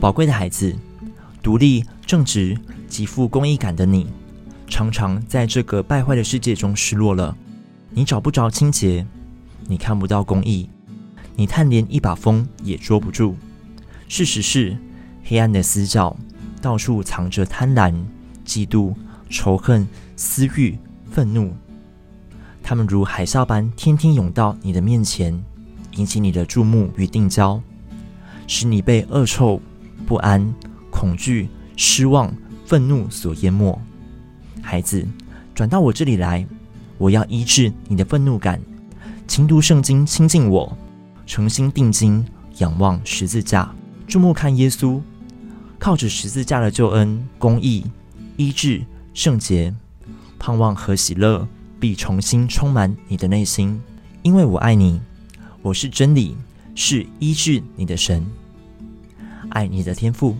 宝贵的孩子，独立、正直、极富公益感的你，常常在这个败坏的世界中失落了。你找不着清洁，你看不到公益，你叹连一把风也捉不住。事实是，黑暗的死角到处藏着贪婪、嫉妒、仇恨、私欲、愤怒，他们如海啸般天天涌到你的面前，引起你的注目与定焦，使你被恶臭、不安、恐惧、失望、愤怒所淹没。孩子，转到我这里来，我要医治你的愤怒感。勤读圣经，亲近我，诚心定睛，仰望十字架，注目看耶稣，靠着十字架的救恩、公义、医治、圣洁，盼望和喜乐必重新充满你的内心。因为我爱你，我是真理，是医治你的神。爱你的天赋。